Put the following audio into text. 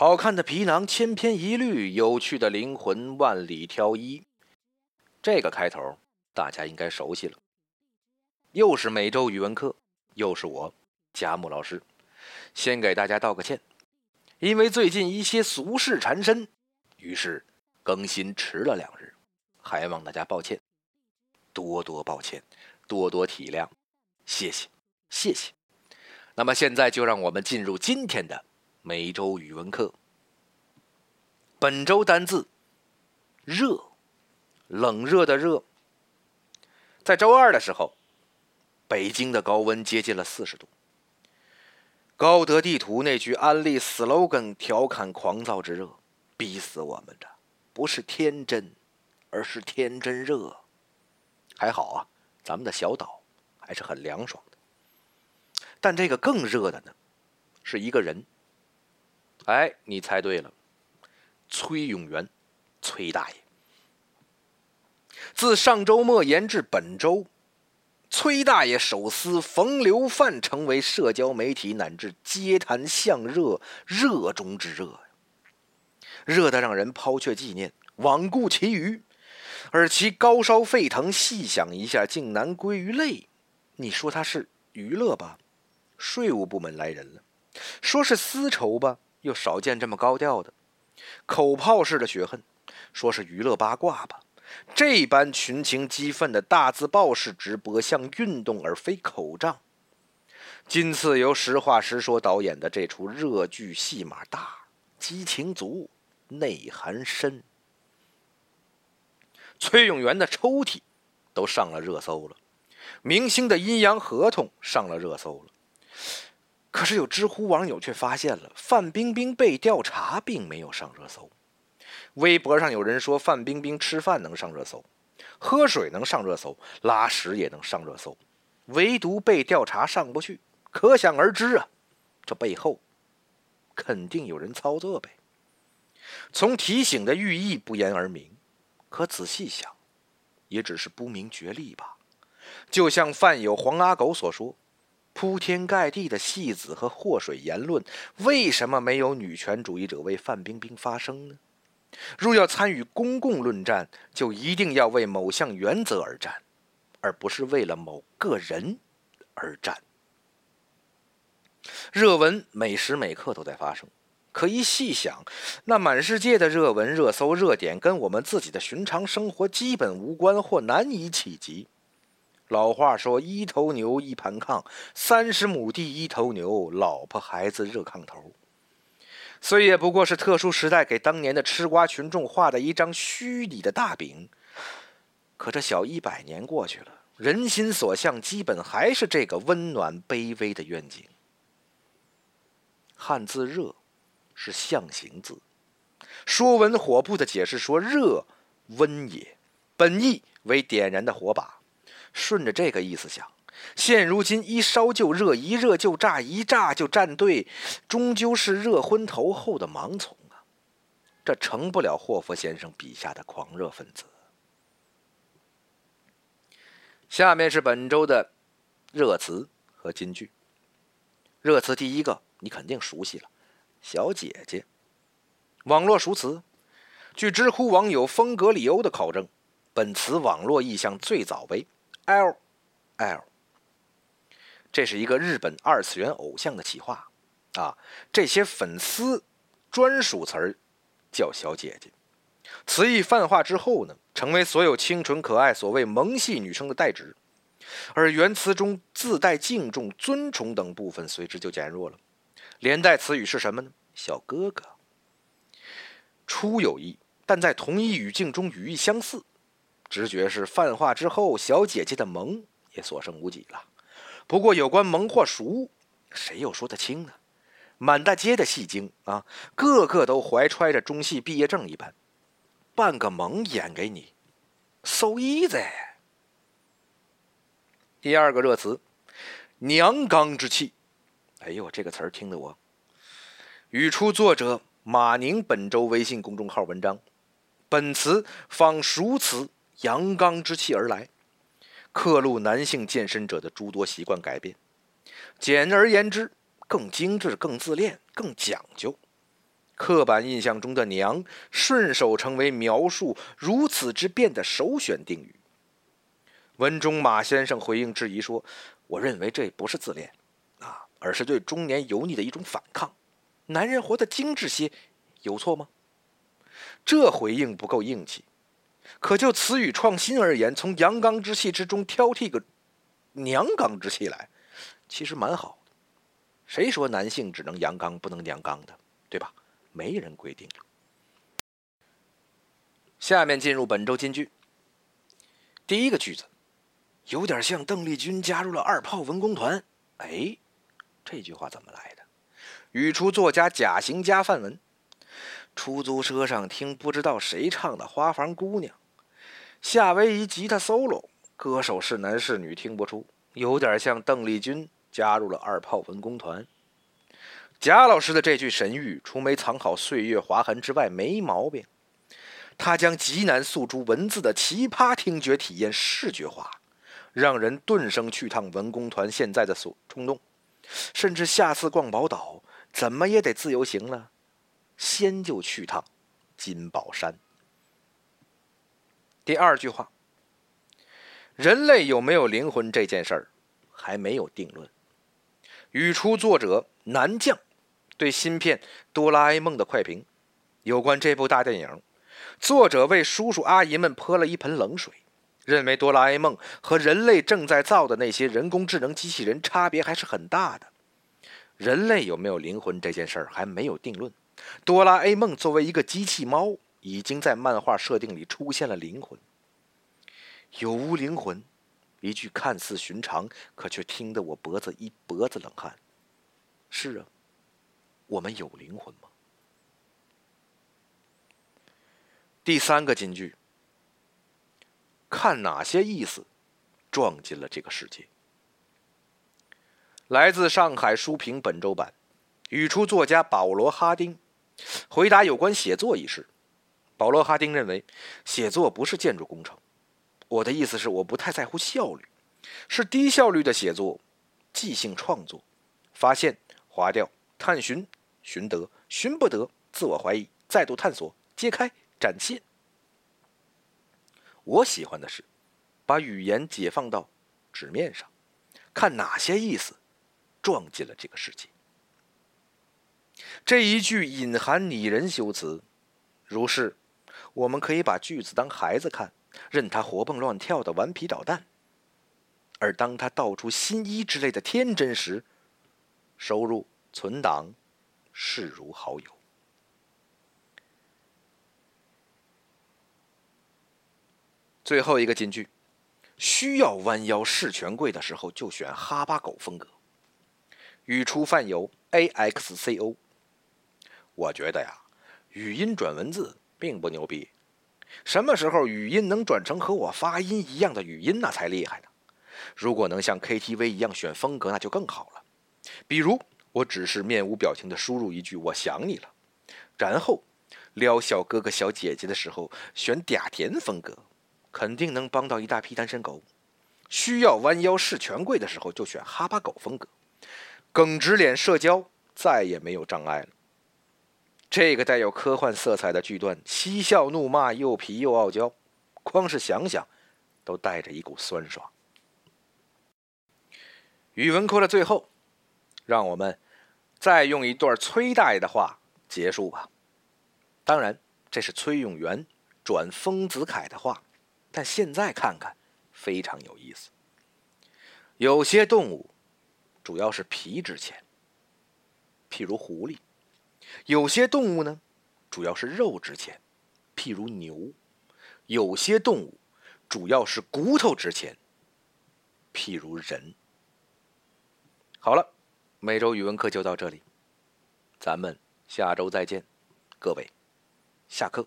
好看的皮囊千篇一律，有趣的灵魂万里挑一。这个开头大家应该熟悉了。又是每周语文课，又是我贾木老师，先给大家道个歉，因为最近一些俗事缠身，于是更新迟了两日，还望大家抱歉，多多抱歉，多多体谅，谢谢，谢谢。那么现在就让我们进入今天的每周语文课。本周单字“热”，冷热的“热”。在周二的时候，北京的高温接近了四十度。高德地图那句安利 slogan 调侃狂躁之热，逼死我们的不是天真，而是天真热。还好啊，咱们的小岛还是很凉爽的。但这个更热的呢，是一个人。哎，你猜对了，崔永元，崔大爷。自上周末延至本周，崔大爷手撕冯流范，成为社交媒体乃至街谈巷热热中之热热得让人抛却纪念，罔顾其余，而其高烧沸腾，细想一下，竟难归于泪。你说他是娱乐吧？税务部门来人了，说是丝绸吧，又少见这么高调的口炮式的血恨；说是娱乐八卦吧，这般群情激愤的大字报式直播像运动而非口仗。今次由实话实说导演的这出热剧，戏码大，激情足，内涵深。崔永元的抽屉都上了热搜了，明星的阴阳合同上了热搜了。可是有知乎网友却发现了范冰冰被调查并没有上热搜。微博上有人说范冰冰吃饭能上热搜，喝水能上热搜，拉屎也能上热搜，唯独被调查上不去。可想而知啊，这背后肯定有人操作呗。从提醒的寓意不言而明，可仔细想，也只是不明觉厉吧。就像饭友黄阿狗所说。铺天盖地的戏子和祸水言论，为什么没有女权主义者为范冰冰发声呢？若要参与公共论战，就一定要为某项原则而战，而不是为了某个人而战。热文每时每刻都在发生，可一细想，那满世界的热文、热搜、热点，跟我们自己的寻常生活基本无关或难以企及。老话说：“一头牛一盘炕，三十亩地一头牛，老婆孩子热炕头。”虽也不过是特殊时代给当年的吃瓜群众画的一张虚拟的大饼，可这小一百年过去了，人心所向基本还是这个温暖卑微的愿景。汉字“热”是象形字，《说文》火部的解释说：“热，温也，本意为点燃的火把。”顺着这个意思想，现如今一烧就热，一热就炸，一炸就站队，终究是热昏头后的盲从啊！这成不了霍夫先生笔下的狂热分子。下面是本周的热词和金句。热词第一个，你肯定熟悉了，小姐姐。网络熟词，据知乎网友风格里欧的考证，本词网络意象最早为。L，L，这是一个日本二次元偶像的企划，啊，这些粉丝专属词儿叫小姐姐，词义泛化之后呢，成为所有清纯可爱、所谓萌系女生的代指，而原词中自带敬重、尊崇等部分随之就减弱了，连带词语是什么呢？小哥哥，初有意，但在同一语境中语义相似。直觉是泛化之后，小姐姐的萌也所剩无几了。不过有关萌或熟，谁又说得清呢？满大街的戏精啊，个个都怀揣着中戏毕业证一般，扮个萌演给你，so easy。第二个热词，娘刚之气。哎呦，这个词儿听得我。语出作者马宁本周微信公众号文章，本词仿熟词。阳刚之气而来，刻录男性健身者的诸多习惯改变。简而言之，更精致、更自恋、更讲究。刻板印象中的“娘”顺手成为描述如此之变的首选定语。文中马先生回应质疑说：“我认为这不是自恋，啊，而是对中年油腻的一种反抗。男人活得精致些，有错吗？”这回应不够硬气。可就词语创新而言，从阳刚之气之中挑剔个娘刚之气来，其实蛮好的。谁说男性只能阳刚不能娘刚的，对吧？没人规定。下面进入本周金句。第一个句子。有点像邓丽君加入了二炮文工团，哎，这句话怎么来的？语出作家贾行家范文。出租车上听不知道谁唱的《花房姑娘》，夏威夷吉他 solo，歌手是男是女听不出，有点像邓丽君加入了二炮文工团。贾老师的这句神谕，除没藏好岁月划痕之外，没毛病。他将极难诉诸文字的奇葩听觉体验视觉化。让人顿生去趟文工团现在的所冲动，甚至下次逛宝岛怎么也得自由行了，先就去趟金宝山。第二句话，人类有没有灵魂这件事儿还没有定论。语出作者南将对新片《哆啦 A 梦》的快评，有关这部大电影，作者为叔叔阿姨们泼了一盆冷水。认为哆啦 A 梦和人类正在造的那些人工智能机器人差别还是很大的。人类有没有灵魂这件事儿还没有定论。哆啦 A 梦作为一个机器猫，已经在漫画设定里出现了灵魂。有无灵魂？一句看似寻常，可却听得我脖子一脖子冷汗。是啊，我们有灵魂吗？第三个金句。看哪些意思撞进了这个世界？来自上海书评本周版，语出作家保罗·哈丁回答有关写作一事。保罗·哈丁认为，写作不是建筑工程。我的意思是，我不太在乎效率，是低效率的写作，即兴创作，发现、划掉、探寻、寻得、寻不得、自我怀疑、再度探索、揭开、展现。我喜欢的是，把语言解放到纸面上，看哪些意思撞进了这个世界。这一句隐含拟人修辞，如是，我们可以把句子当孩子看，任他活蹦乱跳的顽皮捣蛋；而当他道出新衣之类的天真时，收入存档，视如好友。最后一个金句，需要弯腰视权贵的时候，就选哈巴狗风格。语出范友 A X C O。我觉得呀，语音转文字并不牛逼。什么时候语音能转成和我发音一样的语音，那才厉害呢。如果能像 K T V 一样选风格，那就更好了。比如，我只是面无表情的输入一句“我想你了”，然后撩小哥哥小姐姐的时候选嗲甜风格。肯定能帮到一大批单身狗。需要弯腰视权贵的时候，就选哈巴狗风格。耿直脸社交再也没有障碍了。这个带有科幻色彩的句段，嬉笑怒骂，又皮又傲娇，光是想想，都带着一股酸爽。语文课的最后，让我们再用一段崔大爷的话结束吧。当然，这是崔永元转丰子恺的话。但现在看看，非常有意思。有些动物主要是皮值钱，譬如狐狸；有些动物呢，主要是肉值钱，譬如牛；有些动物主要是骨头值钱，譬如人。好了，每周语文课就到这里，咱们下周再见，各位，下课。